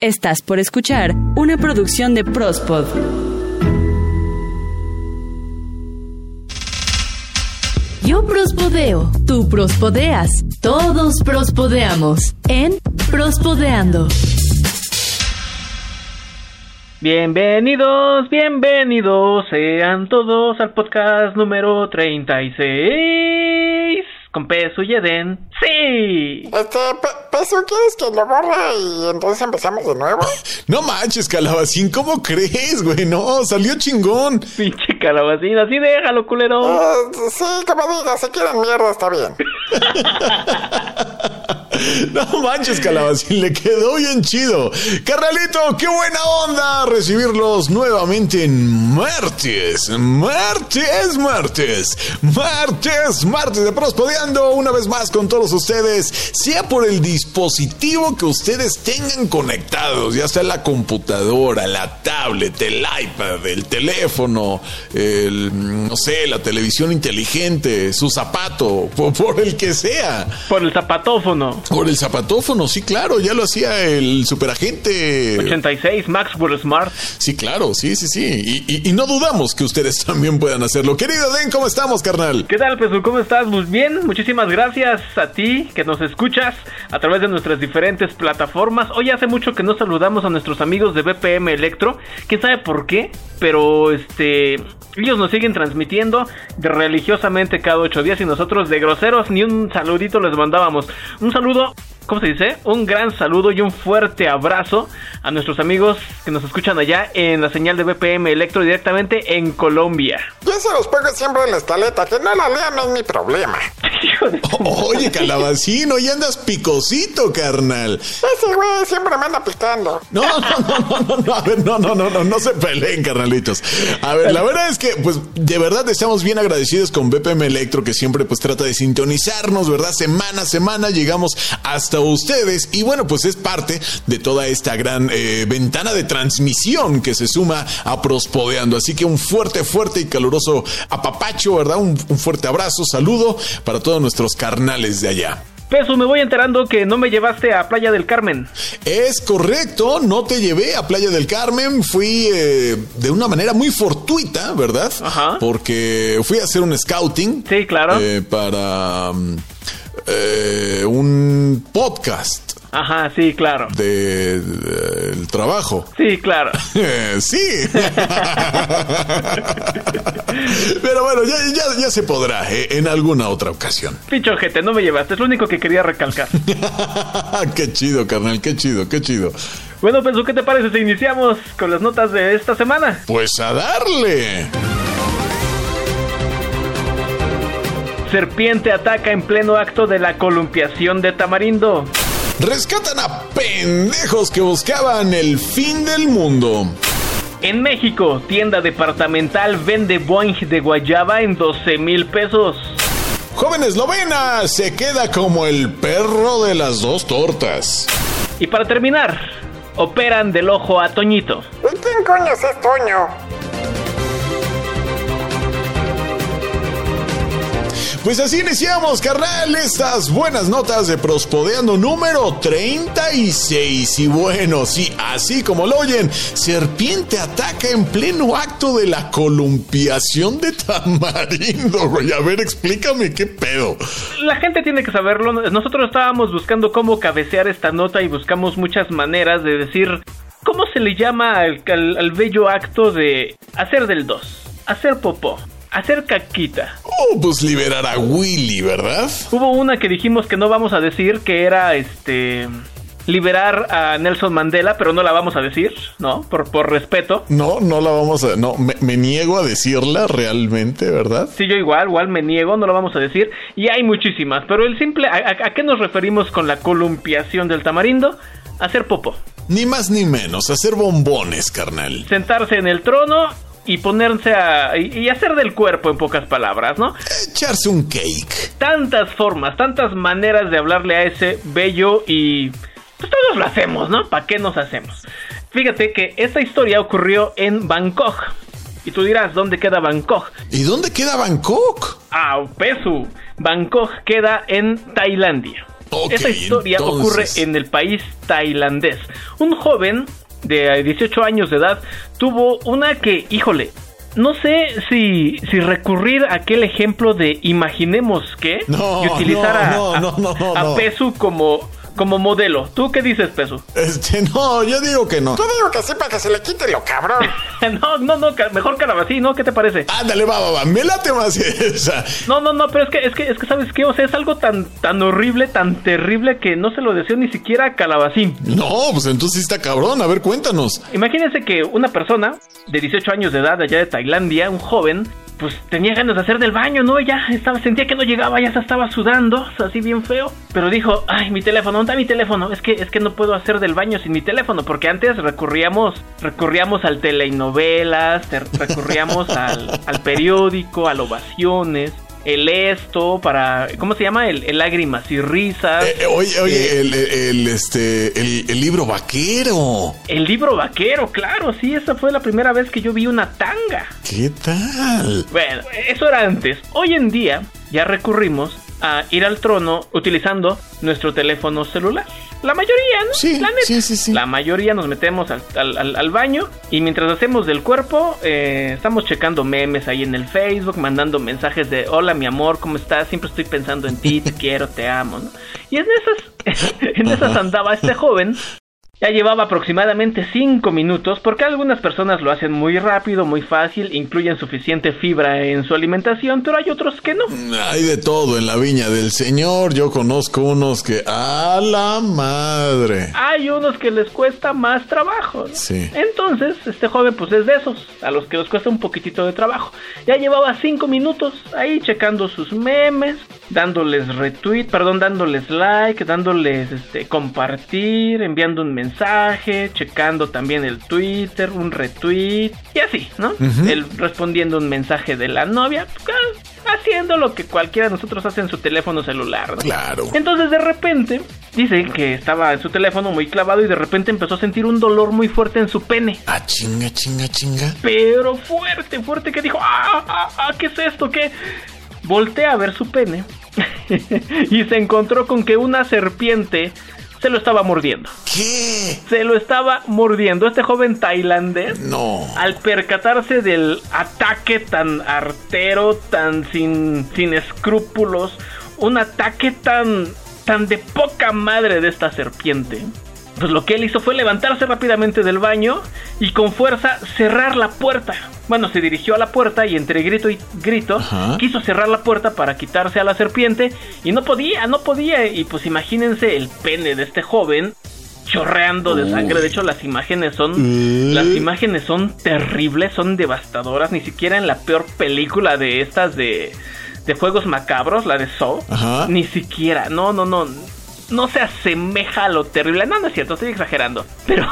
Estás por escuchar una producción de Prospod. Yo prospodeo, tú prospodeas, todos prospodeamos en Prospodeando. Bienvenidos, bienvenidos sean todos al podcast número 36 con Peso y Eden. ¡Sí! Este, Peso, ¿quieres que lo borre y entonces empezamos de nuevo? No manches, Calabacín, ¿cómo crees, güey? No, salió chingón. Pinche Calabacín, así déjalo, culero. Uh, sí, como digas, si quieren mierda, está bien. No manches, Calabacín, le quedó bien chido. Carnalito, qué buena onda recibirlos nuevamente en martes. Martes, martes. Martes, martes de Prospodeando una vez más con todos ustedes, sea por el dispositivo que ustedes tengan conectados, ya sea la computadora, la tablet, el iPad, el teléfono, el, no sé, la televisión inteligente, su zapato, por, por el que sea. Por el zapatófono. Por el zapatófono, sí, claro, ya lo hacía el superagente. 86, Maxwell Smart. Sí, claro, sí, sí, sí. Y, y- y no dudamos que ustedes también puedan hacerlo. Querido Den, ¿cómo estamos, carnal? ¿Qué tal, Pesu? ¿Cómo estás? Muy bien, muchísimas gracias a ti que nos escuchas a través de nuestras diferentes plataformas. Hoy hace mucho que no saludamos a nuestros amigos de BPM Electro. ¿Quién sabe por qué? Pero este... Ellos nos siguen transmitiendo religiosamente cada ocho días y nosotros de groseros ni un saludito les mandábamos. Un saludo, ¿cómo se dice? Un gran saludo y un fuerte abrazo a nuestros amigos que nos escuchan allá en la señal de BPM Electro directamente en Colombia. Yo se los pongo siempre en la escaleta, que no la lean no es mi problema. Oye, calabacín, hoy andas picosito, carnal. Ese güey siempre me anda picando. No, no, no, no, no, no, a ver, no, no, no, no, no se peleen, carnalitos. A ver, la verdad es que, pues, de verdad estamos bien agradecidos con BPM Electro, que siempre, pues, trata de sintonizarnos, ¿verdad? Semana a semana llegamos hasta ustedes y, bueno, pues es parte de toda esta gran eh, ventana de transmisión que se suma a Prospodeando. Así que un fuerte, fuerte y caluroso apapacho, ¿verdad? Un, un fuerte abrazo, saludo para todos nuestros carnales de allá. Peso, me voy enterando que no me llevaste a Playa del Carmen. Es correcto, no te llevé a Playa del Carmen, fui eh, de una manera muy fortuita, ¿verdad? Ajá. Porque fui a hacer un scouting. Sí, claro. eh, para mm, eh, un podcast Ajá, sí, claro. de- de- del trabajo. Sí, claro. Sí. Pero bueno, ya, ya, ya se podrá eh, en alguna otra ocasión. Pincho gente, no me llevaste, es lo único que quería recalcar. qué chido, carnal, qué chido, qué chido. bueno, Peso, ¿qué te parece si iniciamos con las notas de esta semana? Pues a darle. Serpiente ataca en pleno acto de la columpiación de Tamarindo. Rescatan a pendejos que buscaban el fin del mundo. En México, tienda departamental vende Boeing de guayaba en 12 mil pesos. Joven eslovena se queda como el perro de las dos tortas. Y para terminar, operan del ojo a Toñito. ¿Y quién coño es Toño? Pues así iniciamos, carnal, estas buenas notas de Prospodeando número 36. Y bueno, sí, así como lo oyen, serpiente ataca en pleno acto de la columpiación de tamarindo, güey. A ver, explícame qué pedo. La gente tiene que saberlo. Nosotros estábamos buscando cómo cabecear esta nota y buscamos muchas maneras de decir cómo se le llama al, al- al bello acto de hacer del 2, hacer popó, hacer caquita. Oh, pues liberar a Willy, ¿verdad? Hubo una que dijimos que no vamos a decir, que era este liberar a Nelson Mandela, pero no la vamos a decir, ¿no? Por, por respeto. No, no la vamos a. No, me, me niego a decirla realmente, ¿verdad? Sí, yo igual, igual me niego, no lo vamos a decir. Y hay muchísimas, pero el simple... ¿A, a- a qué nos referimos con la columpiación del tamarindo? Hacer popó. Ni más ni menos, hacer bombones, carnal. sentarse en el trono y ponerse a. y, y hacer del cuerpo, en pocas palabras, ¿no? Echarse un cake. Tantas formas, tantas maneras de hablarle a ese bello y. Pues todos lo hacemos, ¿no? ¿Para qué nos hacemos? Fíjate que esta historia ocurrió en Bangkok. Y tú dirás, ¿dónde queda Bangkok? ¿Y dónde queda Bangkok? Ah, Pesu. Bangkok queda en Tailandia. Ok, Esta historia entonces. ocurre en el país tailandés. Un joven de 18 años de edad tuvo una que, híjole, no sé si, si recurrir a aquel ejemplo de imaginemos que No, y utilizar a, no, a- no, a no. Pesu como, como modelo. ¿Tú qué dices, Pesu? Este, no, yo digo que no. Yo digo que sí para que se le quite lo cabrón. no, no, no, mejor Calabacín, ¿no? ¿Qué te parece? Ándale, va, va, va. Me late más esa. No, no, no, pero es que, es que, es que, ¿sabes qué? O sea, es algo tan, tan horrible, tan terrible que no se lo deseo ni siquiera a Calabacín. No, pues entonces está cabrón. A ver, cuéntanos. Imagínense que una persona de 18 años de edad allá de Tailandia, un joven, pues tenía ganas de hacer del baño, ¿no? Ya estaba, sentía que no llegaba, ya se estaba sudando, así bien feo. Pero dijo, ay, mi teléfono, ¿dónde está mi teléfono? Es que, es que no puedo hacer del baño sin mi teléfono, porque antes recurríamos, recurríamos al telenovelas, te- recurríamos al, al periódico, a ovaciones. El esto para, ¿cómo se llama? El, el lágrimas y risas. Eh, eh, oye, oye, Eh, el, el, este, el, el libro vaquero. el libro vaquero, claro, sí, esa fue la primera vez que yo vi una tanga. ¿Qué tal? Bueno, eso era antes. Hoy en día ya recurrimos a ir al trono utilizando nuestro teléfono celular. La mayoría, ¿no? Sí, La neta. sí, sí, sí. La mayoría nos metemos al, al- al- al baño y mientras hacemos del cuerpo, eh, estamos checando memes ahí en el Facebook, mandando mensajes de hola mi amor, ¿cómo estás? Siempre estoy pensando en ti, te quiero, te amo, ¿no? Y en esas, en esas andaba este joven ya llevaba aproximadamente 5 minutos porque algunas personas lo hacen muy rápido, muy fácil, incluyen suficiente fibra en su alimentación, pero hay otros que no. Hay de todo en la viña del Señor. Yo conozco unos que. ¡A la madre! Hay unos que les cuesta más trabajo. ¿no? Sí. Entonces, este joven pues es de esos, a los que les cuesta un poquitito de trabajo. Ya llevaba 5 minutos ahí checando sus memes, dándoles retweet, perdón, dándoles like, dándoles este compartir, enviando un mensaje, checando también el Twitter, un retweet y así, ¿no? Él respondiendo un mensaje de la novia, ah, haciendo lo que cualquiera de nosotros hace en su teléfono celular, ¿no? Claro. Entonces de repente dice que estaba en su teléfono muy clavado y de repente empezó a sentir un dolor muy fuerte en su pene. Ah, chinga, chinga, chinga. Pero fuerte, fuerte que dijo, ah, ah, ah, ¿qué es esto? ¿Qué? Voltea a ver su pene y se encontró con que una serpiente se lo estaba mordiendo. ¿Qué? Se lo estaba mordiendo. Este joven tailandés No. al percatarse del ataque tan artero, tan sin, sin escrúpulos, un ataque tan, tan de poca madre de esta serpiente, pues lo que él hizo fue levantarse rápidamente del baño y con fuerza cerrar la puerta. Bueno, se dirigió a la puerta y entre grito y grito Ajá. quiso cerrar la puerta para quitarse a la serpiente y no podía, no podía. Y pues imagínense el pene de este joven chorreando de sangre. De hecho, las imágenes son Uh. las imágenes son terribles, son devastadoras. Ni siquiera en la peor película de estas de de juegos macabros, la de Saw, Ajá. ni siquiera. No, no, no. No se asemeja a lo terrible. No, no es cierto, estoy exagerando. Pero.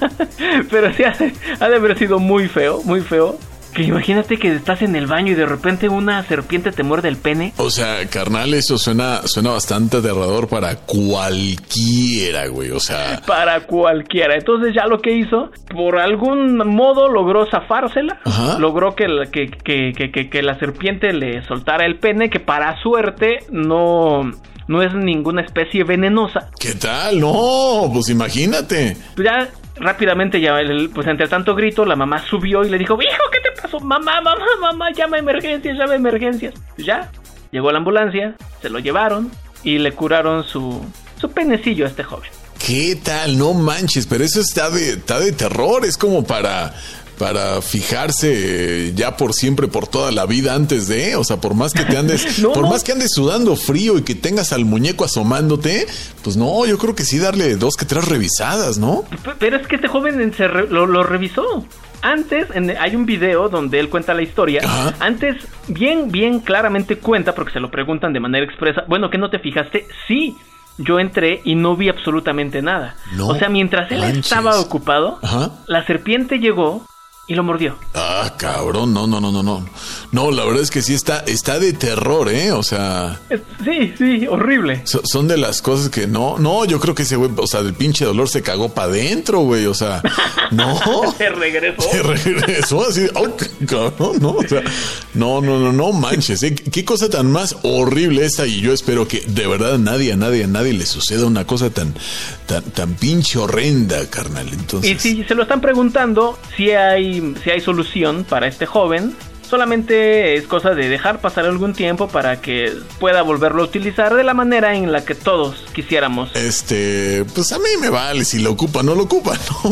pero sí ha, ha de haber sido muy feo, muy feo. Que imagínate que estás en el baño y de repente una serpiente te muerde el pene. O sea, carnal, eso suena, suena bastante aterrador para cualquiera, güey. O sea, Para cualquiera. Entonces ya lo que hizo, por algún modo logró zafársela. Ajá. Logró que la, que, que, que, que- que la serpiente le soltara el pene, que para suerte no, no es ninguna especie venenosa. ¿qué tal? No, pues imagínate. Ya rápidamente, ya, el- pues entre tanto grito, la mamá subió y le dijo, hijo, ¿qué te pasó? Mamá, mamá, mamá, llama a emergencias, llama a emergencias. Ya, llegó la ambulancia, se lo llevaron y le curaron su, su penecillo a este joven. ¿Qué tal? No manches, pero eso está de, está de terror. Es como para, para fijarse eh, ya por siempre, por toda la vida antes de, o sea, por más que te andes, No, por no. más que andes sudando frío y que tengas al muñeco asomándote, pues no, yo creo que sí darle dos que tres revisadas, ¿no? Pero es que este joven se re- lo, lo revisó. Antes, en- hay un video donde él cuenta la historia. Ajá. Antes, bien, bien claramente cuenta, porque se lo preguntan de manera expresa. Bueno, ¿que no te fijaste? Sí, yo entré y no vi absolutamente nada. No o sea, mientras él manches. estaba ocupado, Ajá. la serpiente llegó, y lo mordió. Ah, cabrón, no, no, no, no, no. No, la verdad es que sí está, está de terror, ¿eh? O sea. Sí, sí, horrible. son de las cosas que no, no, yo creo que ese güey, o sea, del pinche dolor se cagó para adentro, güey, o sea, no. se regresó. Se regresó así, ay, cabrón, no, o sea, no, no, no, no manches, ¿eh? Qué cosa tan más horrible esta y yo espero que de verdad a nadie, a nadie, a nadie le suceda una cosa tan, tan, tan pinche horrenda, carnal. Entonces. Y si se lo están preguntando, si hay, si hay solución para este joven, Solamente es cosa de dejar pasar algún tiempo para que pueda volverlo a utilizar de la manera en la que todos quisiéramos. Este, pues a mí me vale si lo ocupa, no lo ocupa, ¿no?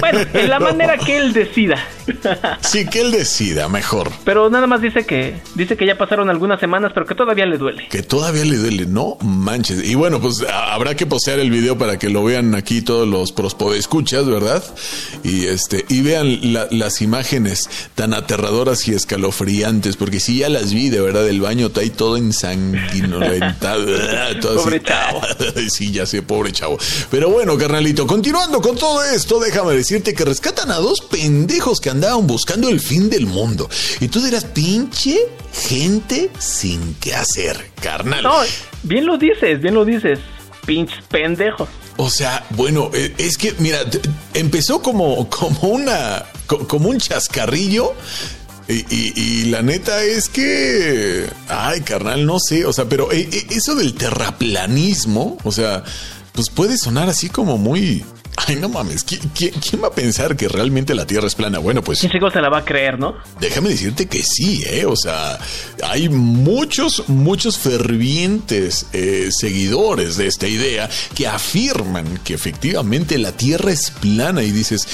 Bueno, en la manera que él decida. Sí, que él decida, mejor. Pero nada más dice que dice que ya pasaron algunas semanas, pero que todavía le duele. Que todavía le duele, no manches. Y bueno, pues habrá que postear el video para que lo vean aquí todos los escuchas, ¿verdad? Y este y vean las imágenes tan aterradoras y escalofriantes, porque si ya las vi, de verdad, el baño está ahí todo ensanguinolentado. pobre chavo. sí, ya sé, pobre chavo. Pero bueno, carnalito, continuando con todo esto, déjame decirte que rescatan a dos pendejos que andaban buscando el fin del mundo. Y tú dirás, pinche gente sin qué hacer, carnal. No, bien lo dices, bien lo dices. Pinches pendejos. O sea, bueno, e, es que, mira, empezó como, como una, como un chascarrillo y, la neta es que, ay, carnal, no sé, o sea, pero eh, eh, eso del terraplanismo, o sea, pues puede sonar así como muy... Ay, no mames, ¿quién, va a pensar que realmente la Tierra es plana? Bueno, pues... ¿Quién se la va a creer, no? Déjame decirte que sí, ¿eh? O sea, hay muchos, muchos fervientes eh, seguidores de esta idea que afirman que efectivamente la Tierra es plana y dices,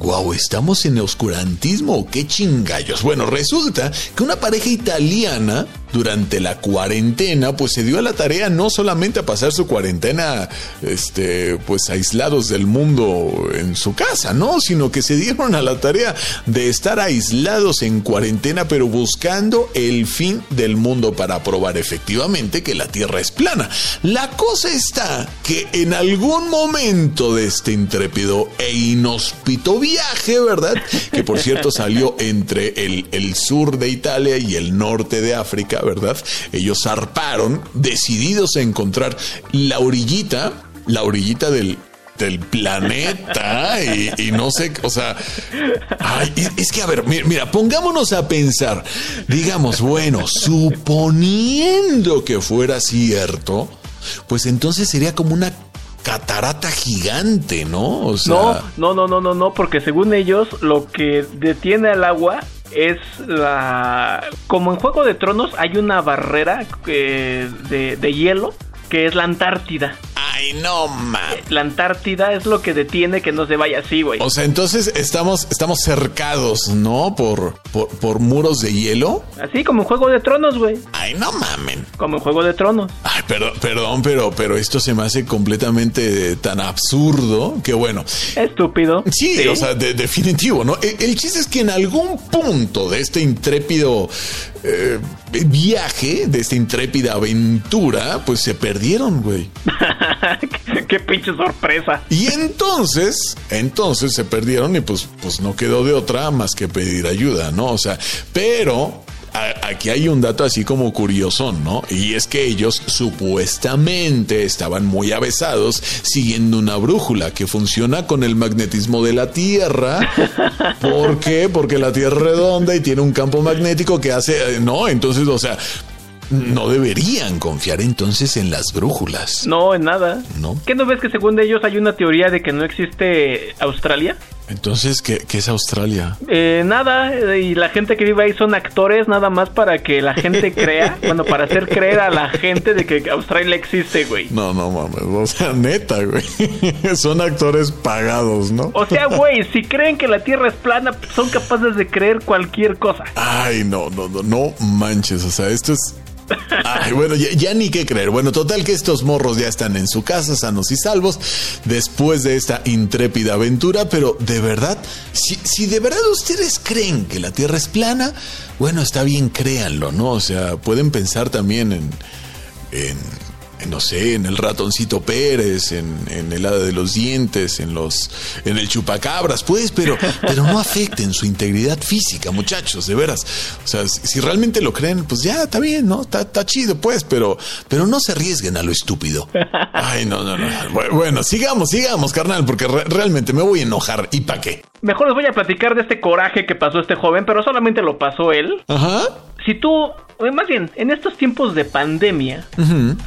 Wow, ¿estamos en oscurantismo qué chingallos? Bueno, resulta que una pareja italiana durante la cuarentena, pues se dio a la tarea no solamente a pasar su cuarentena, este, pues aislados del mundo en su casa, no, sino que se dieron a la tarea de estar aislados en cuarentena, pero buscando el fin del mundo para probar efectivamente que la Tierra es plana. La cosa está que en algún momento de este intrépido e inhóspito viaje, ¿verdad? Que por cierto salió entre el, el sur de Italia y el norte de África, ¿verdad? Ellos zarparon decididos a encontrar la orillita, la orillita del, del planeta y, no sé, o sea, es que a ver, mira, pongámonos a pensar, digamos, bueno, suponiendo que fuera cierto, pues entonces sería como una catarata gigante, ¿no? O sea... No, no, no, no, no, porque según ellos lo que detiene al agua es la... Como en Juego de Tronos hay una barrera eh, de, de hielo que es la Antártida. Ay, no mames. La Antártida es lo que detiene que no se vaya así, güey. O sea, entonces estamos, estamos cercados, ¿no? Por, por, muros de hielo. Así como en Juego de Tronos, güey. Ay, no mamen. Como en Juego de Tronos. Ay, perdón, perdón, pero, pero esto se me hace completamente tan absurdo que bueno. Estúpido. Sí, o sea, definitivo, ¿no? El, el, chiste es que en algún punto de este intrépido eh, viaje, de esta intrépida aventura, pues se perdieron, güey. qué, pinche sorpresa. Y entonces, entonces se perdieron y pues, pues no quedó de otra más que pedir ayuda, ¿no? O sea, pero aquí hay un dato así como curioso, ¿no? Y es que ellos supuestamente estaban muy avesados siguiendo una brújula que funciona con el magnetismo de la Tierra. ¿Por qué? Porque la Tierra es redonda y tiene un campo magnético que hace, eh, no, entonces, o sea, no deberían confiar entonces en las brújulas. No, en nada. ¿No? ¿Qué no ves que según ellos hay una teoría de que no existe Australia? Entonces, ¿qué, es Australia? Eh, nada, y la gente que vive ahí son actores nada más para que la gente crea, bueno, para hacer creer a la gente de que Australia existe, güey. No, no mames, o sea, neta, güey. son actores pagados, ¿no? O sea, güey, si creen que la Tierra es plana, son capaces de creer cualquier cosa. Ay, no, no, no, no manches, o sea, esto es Ay, bueno, ya, ni qué creer. Bueno, total que estos morros ya están en su casa, sanos y salvos, después de esta intrépida aventura, pero de verdad, si, si de verdad ustedes creen que la Tierra es plana, bueno, está bien, créanlo, ¿no? O sea, pueden pensar también en, en no sé, en el ratoncito Pérez, en, en el hada de los dientes, en los, en el chupacabras, pues, pero, pero no afecten su integridad física, muchachos, de veras. O sea, si, si realmente lo creen, pues ya está bien, ¿no? Está, está chido, pues, pero, pero no se arriesguen a lo estúpido. Ay, no, no, no. Bu- Bueno, sigamos, sigamos, carnal, porque re- realmente me voy a enojar. ¿Y para qué? Mejor les voy a platicar de este coraje que pasó este joven, pero solamente lo pasó él. Ajá. Si tú, eh, más bien, en estos tiempos de pandemia,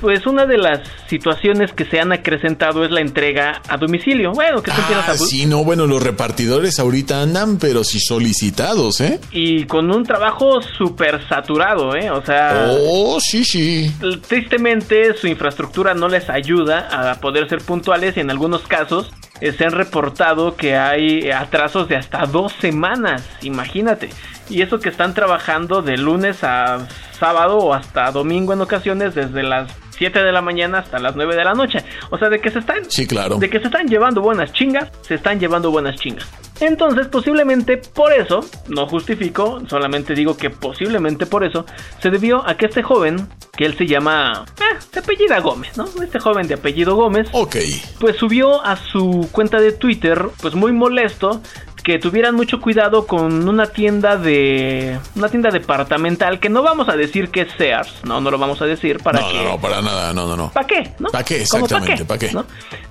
pues una de las situaciones que se han acrecentado es la entrega a domicilio. Bueno, que tú Ah, a- sí, no, bueno, los repartidores ahorita andan, pero sí solicitados, ¿eh? Y con un trabajo súper saturado, ¿eh? O sea... Oh, sí, sí. Tristemente su infraestructura no les ayuda a poder ser puntuales y en algunos casos eh, se han reportado que hay atrasos de hasta dos semanas, imagínate. Y eso que están trabajando de lunes a sábado o hasta domingo en ocasiones desde las 7 de la mañana hasta las 9 de la noche. O sea, de que se están Sí, claro. de que se están llevando buenas chingas, se están llevando buenas chingas. Entonces, posiblemente por eso, no justifico, solamente digo que posiblemente por eso, se debió a que este joven, que él se llama, eh, se apellida Gómez, ¿no? Este joven de apellido Gómez, Ok. pues subió a su cuenta de Twitter, pues muy molesto, que tuvieran mucho cuidado con una tienda de una tienda departamental que no vamos a decir que es Sears, no, no lo vamos a decir para No, que no, no, para nada, no, no, no. ¿Para qué? ¿no? ¿Pa' qué? Exactamente, ¿pa' qué? ¿no?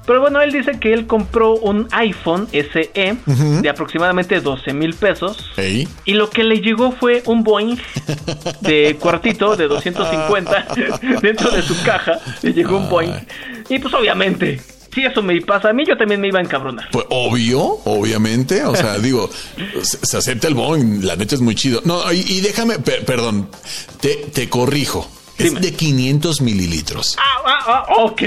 Pero bueno, él dice que él compró un iPhone SE de aproximadamente 12 mil pesos. Ey. Y lo que le llegó fue un Boeing de cuartito de 250 dentro de su caja. Le llegó un Boeing. Y pues obviamente, si eso me pasa a mí, yo también me iba a encabronar. Pues obvio, obviamente. O sea, digo, se, se acepta el Boeing, la neta es muy chido. No, y, y déjame, per- perdón, te, te corrijo. Es Dime. de 500 mililitros. Ah, ah, ah, ok,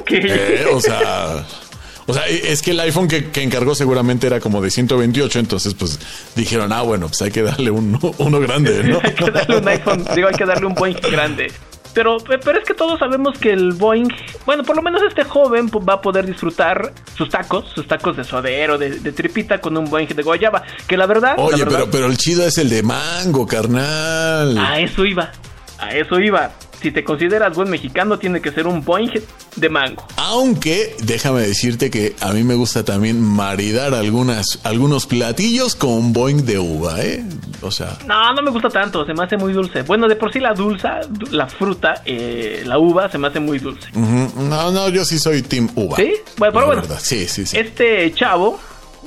ok. Eh, o sea. O sea, es que el iPhone que, que encargó seguramente era como de 128, entonces pues dijeron, ah, bueno, pues hay que darle uno, uno grande, ¿no? hay que darle un iPhone, digo, hay que darle un Boeing grande. Pero, pero es que todos sabemos que el Boeing, bueno, por lo menos este joven pues, va a poder disfrutar sus tacos, sus tacos de suadero, de, de tripita con un Boeing de guayaba. Que la verdad, la Oye, verdad, pero, pero el chido es el de mango, carnal. a eso iba, a eso iba. Si te consideras buen mexicano, tiene que ser un Boeing de mango. Aunque déjame decirte que a mí me gusta también maridar algunas, algunos platillos con Boeing de uva, ¿eh? O sea, No, no me gusta tanto, se me hace muy dulce. Bueno, de por sí la dulza, la fruta, eh, la uva, se me hace muy dulce. no, no, yo sí soy Team Uva. ¿Sí? Bueno, pero bueno. verdad, Sí, sí, sí. Este chavo,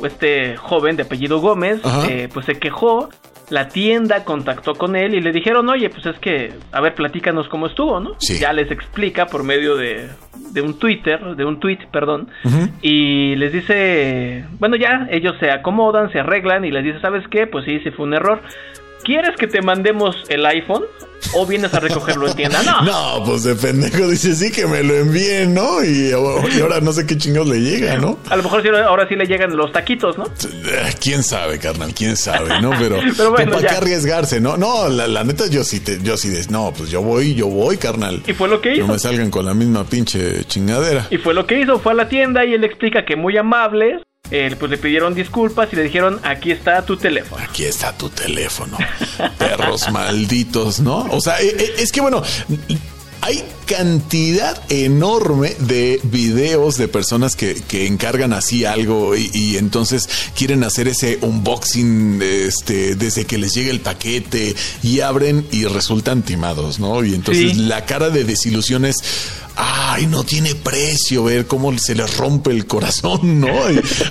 este joven de apellido Gómez, eh, pues se quejó. La tienda contactó con él y le dijeron, oye, pues es que, a ver, platícanos cómo estuvo, ¿no? Sí. Ya les explica por medio de, de un Twitter, de un tweet, perdón, y les dice, bueno, ya ellos se acomodan, se arreglan y les dice, ¿sabes qué? Pues sí, sí fue un error. ¿Quieres que te mandemos el iPhone o vienes a recogerlo en tienda? No. No, pues de pendejo dice sí que me lo envíen, ¿no? Y, y ahora no sé qué chingados le llega, ¿no? A lo mejor sí, ahora sí le llegan los taquitos, ¿no? Eh, ¿Quién sabe, carnal? ¿Quién sabe, no? Pero, Pero bueno, ¿para qué arriesgarse, no? No, la, la neta yo sí, te, yo sí, des- no, pues yo voy, yo voy, carnal. Y fue lo que No hizo. me salgan con la misma pinche chingadera. Y fue lo que hizo, fue a la tienda y él explica que muy amables, eh, pues le pidieron disculpas y le dijeron, aquí está tu teléfono. Aquí está tu teléfono. Perros malditos, ¿no? O sea, eh, eh, es que bueno, hay cantidad enorme de videos de personas que, que encargan así algo y, y entonces quieren hacer ese unboxing este, desde que les llega el paquete y abren y resultan timados, ¿no? Y entonces Sí. la cara de desilusión es, ay, no tiene precio ver cómo se les rompe el corazón, ¿no?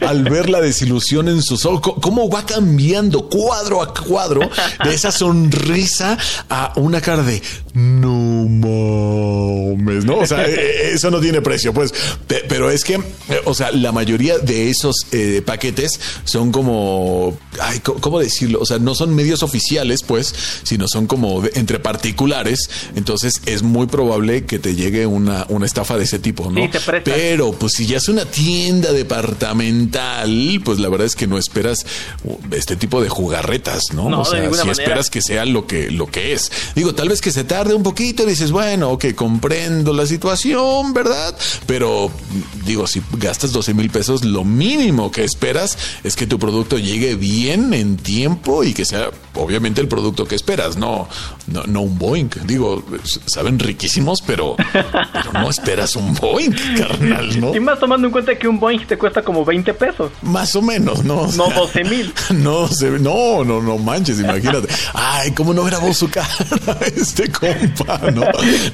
Al ver la desilusión en sus ojos, cómo va cambiando cuadro a cuadro de esa sonrisa a una cara de, no mames, ¿no? O sea, eh, eh, eso no tiene precio, pues, Pe- pero es que, o sea, la mayoría de esos eh, paquetes son como, ay, ¿cómo decirlo? O sea, no son medios oficiales, pues, sino son como entre particulares, entonces es muy probable que te llegue una, una estafa de ese tipo, ¿no? Sí, presta. Pero, pues, si ya es una tienda departamental, pues la verdad es que no esperas uh, este tipo de jugarretas, ¿no? No, o sea, si manera. esperas que sea lo que, lo que es. Digo, tal vez que se tarde un poquito, dices, bueno, ok, comprendo la situación, ¿verdad? Pero, digo, si gastas 12 mil pesos, lo mínimo que esperas es que tu producto llegue bien en tiempo y que sea, obviamente, el producto que esperas, no, no, no un Boeing. Digo, saben riquísimos, pero no esperas un Boeing, carnal, ¿no? Y más tomando en cuenta que un Boeing te cuesta como 20 pesos. Más o menos, ¿no? O No sea, 12 mil. No, no, no, no manches, imagínate. Ay, cómo no grabó su cara este compa, ¿no?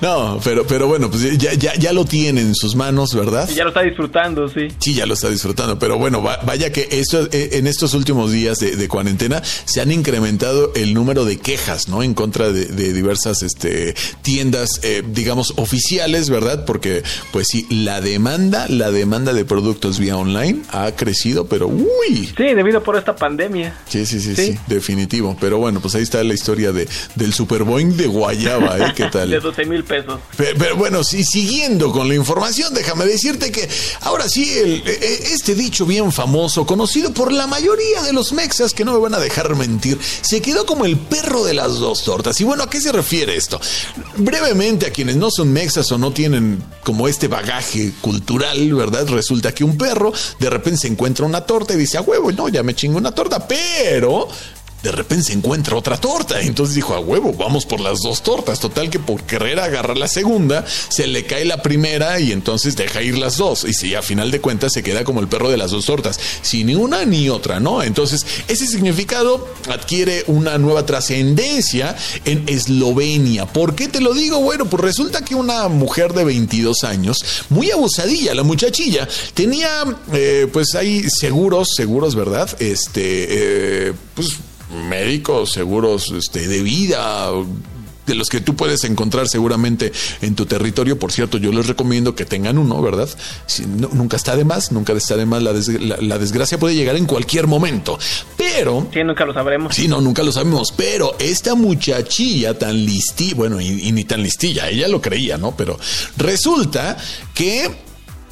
No, pero, pero bueno, pues ya, ya, ya lo tiene en sus manos, ¿verdad? Y ya lo está disfrutando, sí. Sí, ya lo está disfrutando, pero bueno, va- vaya que esto, eh, en estos últimos días de, de cuarentena se han incrementado el número de quejas, ¿no? En contra de, de diversas este, tiendas, eh, digamos, oficiales, ¿verdad? Porque, pues sí, la demanda, la demanda de productos vía online ha crecido, pero uy, Sí, debido por esta pandemia. Sí, sí, sí, sí, Sí. definitivo. Pero bueno, pues ahí está la historia de, del Super Boeing de Guayaba, ¿eh? ¿Qué De tal? 12 mil pesos. Pero, pero bueno, sí, siguiendo con la información, déjame decirte que ahora sí, el- e- este dicho bien famoso, conocido por la mayoría de los mexas, que no me van a dejar mentir, se quedó como el perro de las dos tortas. Y bueno, ¿a qué se refiere esto? Brevemente, a quienes no son mexas o no tienen como este bagaje cultural, ¿verdad? Resulta que un perro de repente se encuentra una torta y dice, a huevo, no, ya me chingo una torta, pero de repente se encuentra otra torta. Entonces dijo, a huevo, vamos por las dos tortas. Total que por querer agarrar la segunda, se le cae la primera y entonces deja ir las dos. Y si a final de cuentas se queda como el perro de las dos tortas, sin ni una ni otra, ¿no? Entonces, ese significado adquiere una nueva trascendencia en Eslovenia. ¿Por qué te lo digo? Bueno, pues resulta que una mujer de 22 años, muy abusadilla, la muchachilla, tenía, eh, pues hay seguros, seguros, ¿verdad? Este, eh, pues médicos, seguros este, de vida, de los que tú puedes encontrar seguramente en tu territorio. Por cierto, yo les recomiendo que tengan uno, ¿verdad? Si- no- nunca está de más, nunca está de más. La, des- la- la desgracia puede llegar en cualquier momento. Pero Sí, nunca lo sabremos. Sí, no, nunca lo sabemos, pero esta muchachilla tan listilla, bueno, y, y ni tan listilla, ella lo creía, ¿no? Pero resulta que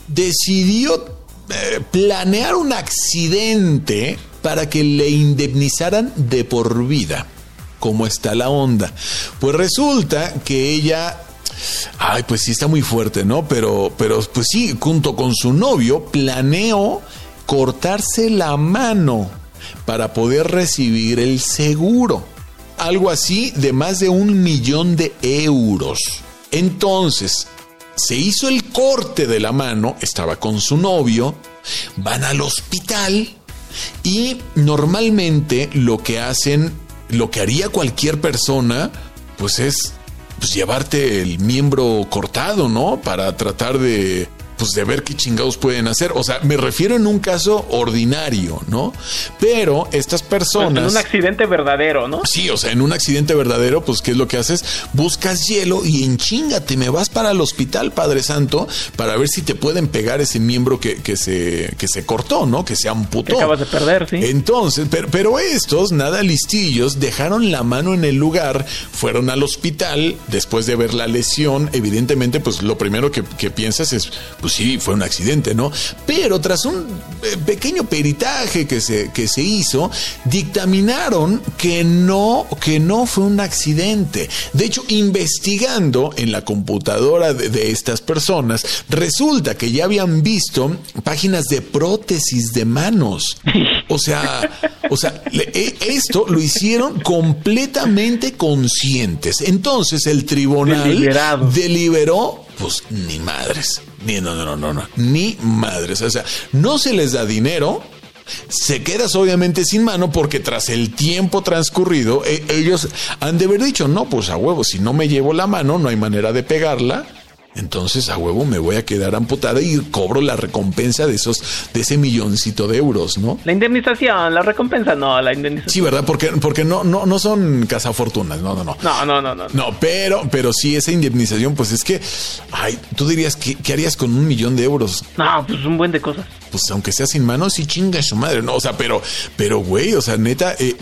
decidió eh, planear un accidente para que le indemnizaran de por vida. ¿Cómo está la onda? Pues resulta que ella Ay, pues sí está muy fuerte, ¿no? Pero, pero, pues sí, junto con su novio, planeó cortarse la mano para poder recibir el seguro. Algo así de más de un millón de euros. Entonces, se hizo el corte de la mano, estaba con su novio, van al hospital y normalmente lo que hacen, lo que haría cualquier persona, pues es pues llevarte el miembro cortado, ¿no? Para tratar de pues de ver qué chingados pueden hacer. O sea, me refiero en un caso ordinario, ¿no? Pero estas Pues personas... en un accidente verdadero, ¿no? Sí, o sea, en un accidente verdadero, pues, ¿qué es lo que haces? Buscas hielo y en chinga te me vas para el hospital, Padre Santo, para ver si te pueden pegar ese miembro que, que se, que se cortó, ¿no? Que se Que amputó. acabas de perder, sí. Entonces, pero, pero estos, nada listillos, dejaron la mano en el lugar, fueron al hospital, después de ver la lesión, evidentemente, pues lo primero que, que piensas es, pues sí, fue un accidente, ¿no? Pero tras un eh, pequeño peritaje que se, que se hizo, dictaminaron que no, que no fue un accidente. De hecho, investigando en la computadora de, de estas personas, resulta que ya habían visto páginas de prótesis de manos. O sea, o sea, e- esto lo hicieron completamente conscientes. Entonces el tribunal Deliberado. deliberó, pues ni madres, ni no, no, no, no, ni madres. O sea, no se les da dinero. Se quedas obviamente sin mano porque tras el tiempo transcurrido e- ellos han de haber dicho, no, pues a huevo, si no me llevo la mano no hay manera de pegarla. Entonces a huevo me voy a quedar amputada y cobro la recompensa de esos, de ese milloncito de euros, ¿no? La indemnización, la recompensa, no, la indemnización. Sí, ¿verdad? Porque, porque no, no, no son cazafortunas, no, no, no. No, no, no, no. No, pero, pero sí esa indemnización, pues es que, ay, tú dirías, ¿qué, qué harías con un millón de euros? No, pues un buen de cosas. Pues aunque sea sin manos, sí chinga su madre, no, o sea, pero, pero güey, o sea, neta, eh,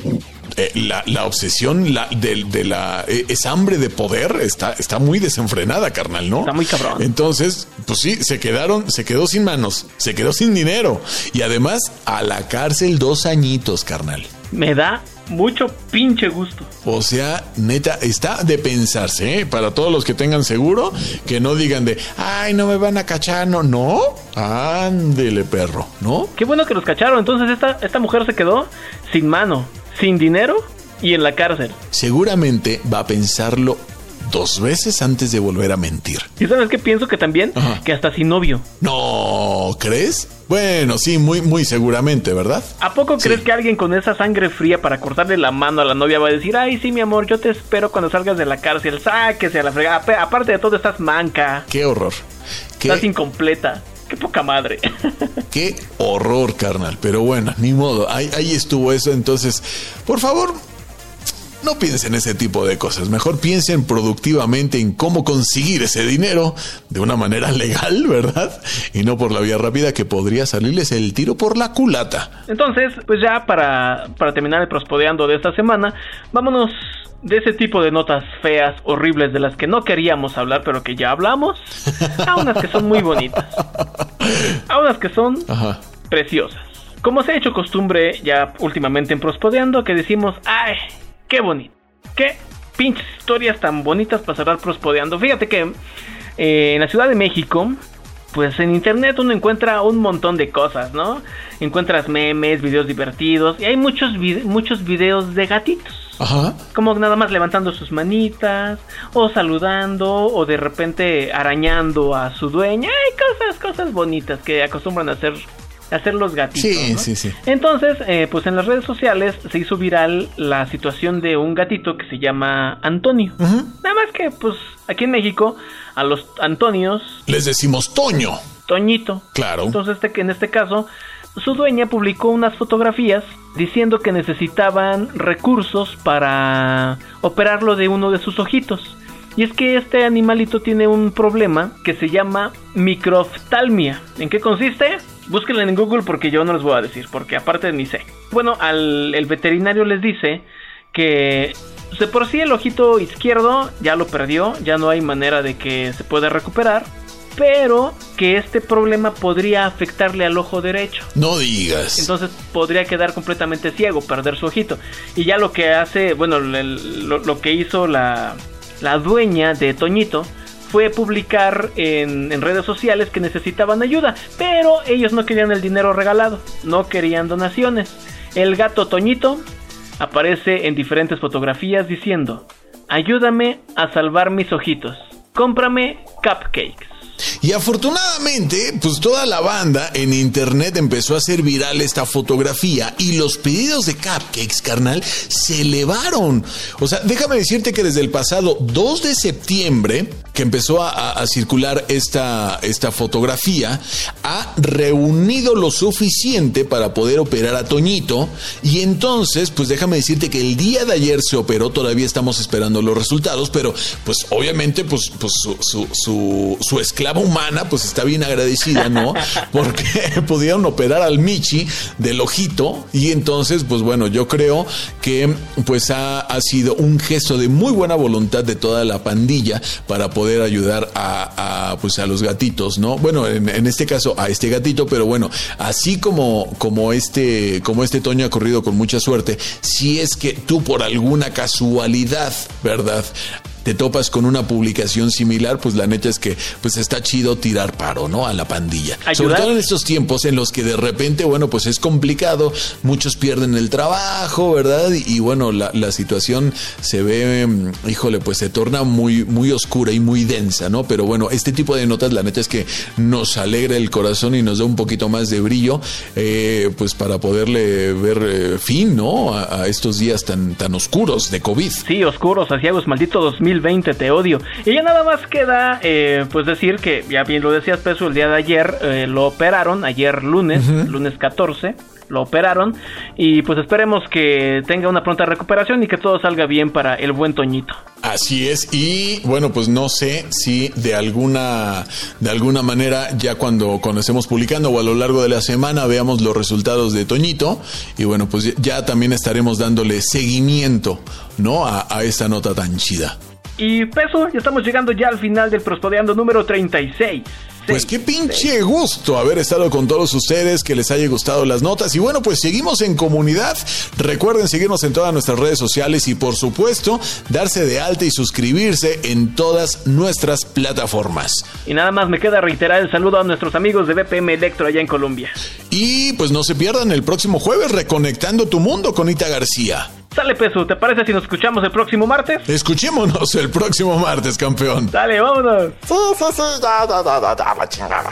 eh, la, la obsesión la, de, de la, eh, esa hambre de poder está, está muy desenfrenada, carnal, ¿no? Está muy cabrón. Entonces, pues sí, se quedaron, se quedó sin manos, se quedó sin dinero y además a la cárcel dos añitos, carnal. Me da mucho pinche gusto. O sea, neta, está de pensarse, ¿eh? Para todos los que tengan seguro, que no digan de, ay, no me van a cachar, no, no, ándele perro, ¿no? Qué bueno que los cacharon. Entonces esta, esta mujer se quedó sin mano, sin dinero y en la cárcel. Seguramente va a pensarlo dos veces antes de volver a mentir. ¿Y sabes qué pienso? Que también, Ajá. que hasta sin novio. No, ¿crees? Bueno, sí, muy, muy seguramente, ¿verdad? ¿A poco Sí. crees que alguien con esa sangre fría para cortarle la mano a la novia va a decir, ay, sí, mi amor, yo te espero cuando salgas de la cárcel, sáquese a la fregada? Aparte de todo, estás manca, Qué horror. estás Qué, incompleta. Qué poca madre. qué horror, carnal. Pero bueno, ni modo. Ahí, ahí estuvo eso. Entonces, por favor, no piensen ese tipo de cosas. Mejor piensen productivamente en cómo conseguir ese dinero de una manera legal, ¿verdad? Y no por la vía rápida que podría salirles el tiro por la culata. Entonces, pues ya para, para terminar el prospodeando de esta semana, vámonos de ese tipo de notas feas, horribles, de las que no queríamos hablar, pero que ya hablamos, a unas que son muy bonitas, a unas que son Ajá. preciosas. Como se ha hecho costumbre ya últimamente en Prospodeando, que decimos, ¡ay! ¡Qué bonito! ¡Qué pinches historias tan bonitas para cerrar Prospodeando! Fíjate que eh, en la Ciudad de México, pues en internet uno encuentra un montón de cosas, ¿no? Encuentras memes, videos divertidos, y hay muchos, muchos videos de gatitos. Ajá. Como nada más levantando sus manitas, o saludando, o de repente arañando a su dueña. Hay cosas, cosas bonitas que acostumbran a hacer, a hacer los gatitos. Sí, ¿no? sí, sí. Entonces, eh, pues en las redes sociales se hizo viral la situación de un gatito que se llama Antonio. Nada más que, pues, aquí en México, a los Antonios, Les decimos Toño. Toñito. Claro. Entonces, este, en este caso, su dueña publicó unas fotografías diciendo que necesitaban recursos para operarlo de uno de sus ojitos. Y es que este animalito tiene un problema que se llama microftalmia. ¿En qué consiste? Búsquenlo en Google porque yo no les voy a decir, porque aparte ni sé. Bueno, al el veterinario les dice que de por sí el ojito izquierdo ya lo perdió, ya no hay manera de que se pueda recuperar, pero que este problema podría afectarle al ojo derecho. No digas. Entonces podría quedar completamente ciego, perder su ojito. Y ya lo que hace, bueno, el- lo, lo que hizo la, la dueña de Toñito fue publicar en, en redes sociales que necesitaban ayuda, pero ellos no querían el dinero regalado, no querían donaciones. El gato Toñito aparece en diferentes fotografías diciendo, ayúdame a salvar mis ojitos, cómprame cupcakes. Y afortunadamente, pues toda la banda en internet empezó a hacer viral esta fotografía y los pedidos de cupcakes, carnal, se elevaron. O sea, déjame decirte que desde el pasado 2 de septiembre, que empezó a, circular esta, esta fotografía, ha reunido lo suficiente para poder operar a Toñito. Y entonces, pues déjame decirte que el día de ayer se operó, todavía estamos esperando los resultados, pero pues obviamente, pues, pues su, su, su, su esclava humana, pues está bien agradecida, ¿no? Porque pudieron operar al Michi del ojito y entonces, pues bueno, yo creo que pues ha, ha sido un gesto de muy buena voluntad de toda la pandilla para poder ayudar a, a, pues a los gatitos, ¿no? Bueno, en, en este caso a este gatito, pero bueno, así como, como este, como este Toño ha corrido con mucha suerte, si es que tú por alguna casualidad, ¿verdad? Te topas con una publicación similar, pues la neta es que pues está chido tirar paro, ¿no? A la pandilla. Ayudar. Sobre todo en estos tiempos en los que de repente, bueno, pues es complicado, muchos pierden el trabajo, ¿verdad? Y, y bueno, la, la situación se ve, mm, híjole, pues se torna muy, muy oscura y muy densa, ¿no? Pero bueno, este tipo de notas, la neta es que nos alegra el corazón y nos da un poquito más de brillo, eh, pues para poderle ver eh, fin, ¿no? A, a estos días tan, tan oscuros de COVID. Sí, oscuros, asiagos, maldito 2020, te odio. Y ya nada más queda, eh, pues decir que, ya bien lo decías, Peso, el día de ayer eh, lo operaron, ayer lunes, lunes 14, lo operaron. Y pues esperemos que tenga una pronta recuperación y que todo salga bien para el buen Toñito. Así es, y bueno, pues no sé si de alguna, de alguna manera, ya cuando, cuando estemos publicando o a lo largo de la semana veamos los resultados de Toñito, y bueno, pues ya- ya también estaremos dándole seguimiento, ¿no? A, a esta nota tan chida. Y Peso, ya estamos llegando ya al final del Prospodeando número 36. Pues qué pinche gusto haber estado con todos ustedes, que les haya gustado las notas. Y bueno, pues seguimos en comunidad. Recuerden seguirnos en todas nuestras redes sociales y por supuesto darse de alta y suscribirse en todas nuestras plataformas. Y nada más me queda reiterar el saludo a nuestros amigos de BPM Electro allá en Colombia. Y pues no se pierdan el próximo jueves reconectando tu mundo con Ita García. Sale peso, ¿te parece si nos escuchamos el próximo martes? Escuchémonos el próximo martes, campeón. Dale, vámonos. Sí, sí, sí, ya, ya, ya, ya, ya, chingada.